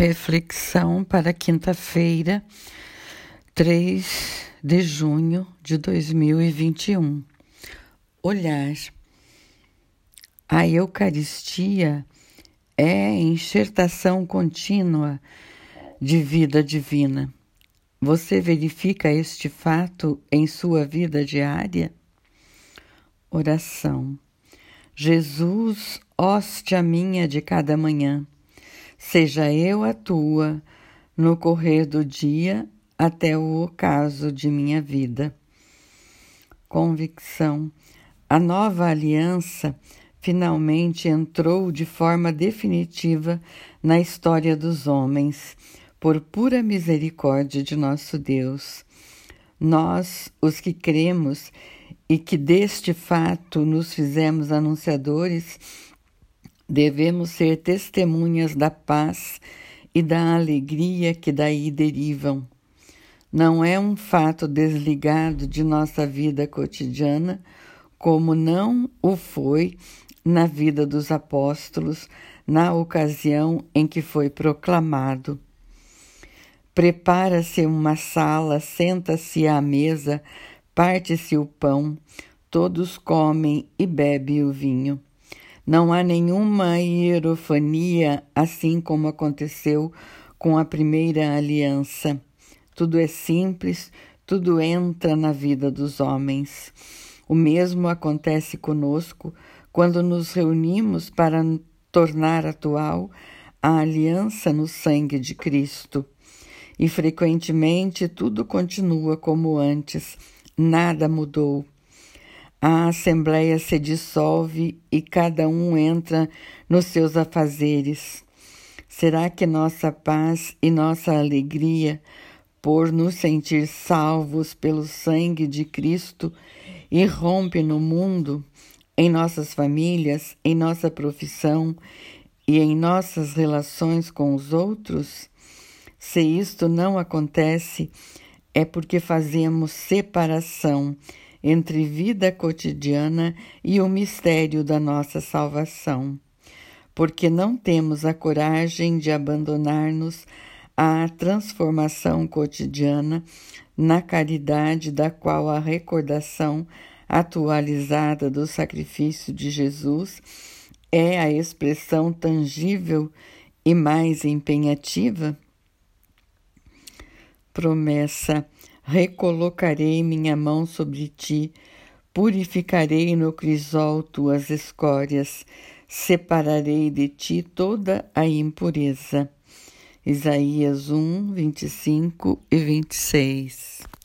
Reflexão para quinta-feira, 3 de junho de 2021. Olhar. A Eucaristia é enxertação contínua de vida divina. Você verifica este fato em sua vida diária? Oração. Jesus, hóstia minha de cada manhã seja eu a tua, no correr do dia até o ocaso de minha vida. Convicção: a nova aliança finalmente entrou de forma definitiva na história dos homens, por pura misericórdia de nosso Deus. Nós, os que cremos e que deste fato nos fizemos anunciadores, Devemos ser testemunhas da paz e da alegria que daí derivam. Não é um fato desligado de nossa vida cotidiana, como não o foi na vida dos apóstolos na ocasião em que foi proclamado. Prepara-se uma sala, senta-se à mesa, parte-se o pão, todos comem e bebem o vinho. Não há nenhuma hierofania, assim como aconteceu com a primeira aliança. Tudo é simples, tudo entra na vida dos homens. O mesmo acontece conosco quando nos reunimos para tornar atual a aliança no sangue de Cristo. E frequentemente tudo continua como antes, nada mudou a assembleia se dissolve e cada um entra nos seus afazeres. Será que nossa paz e nossa alegria, por nos sentir salvos pelo sangue de Cristo, irrompe no mundo, em nossas famílias, em nossa profissão e em nossas relações com os outros? Se isto não acontece, é porque fazemos separação entre vida cotidiana e o mistério da nossa salvação, porque não temos a coragem de abandonar-nos à transformação cotidiana na caridade da qual a recordação atualizada do sacrifício de Jesus é a expressão tangível e mais empenhativa? Promessa recolocarei minha mão sobre ti, purificarei no crisol tuas escórias, separarei de ti toda a impureza. Isaías 1, 25 e 26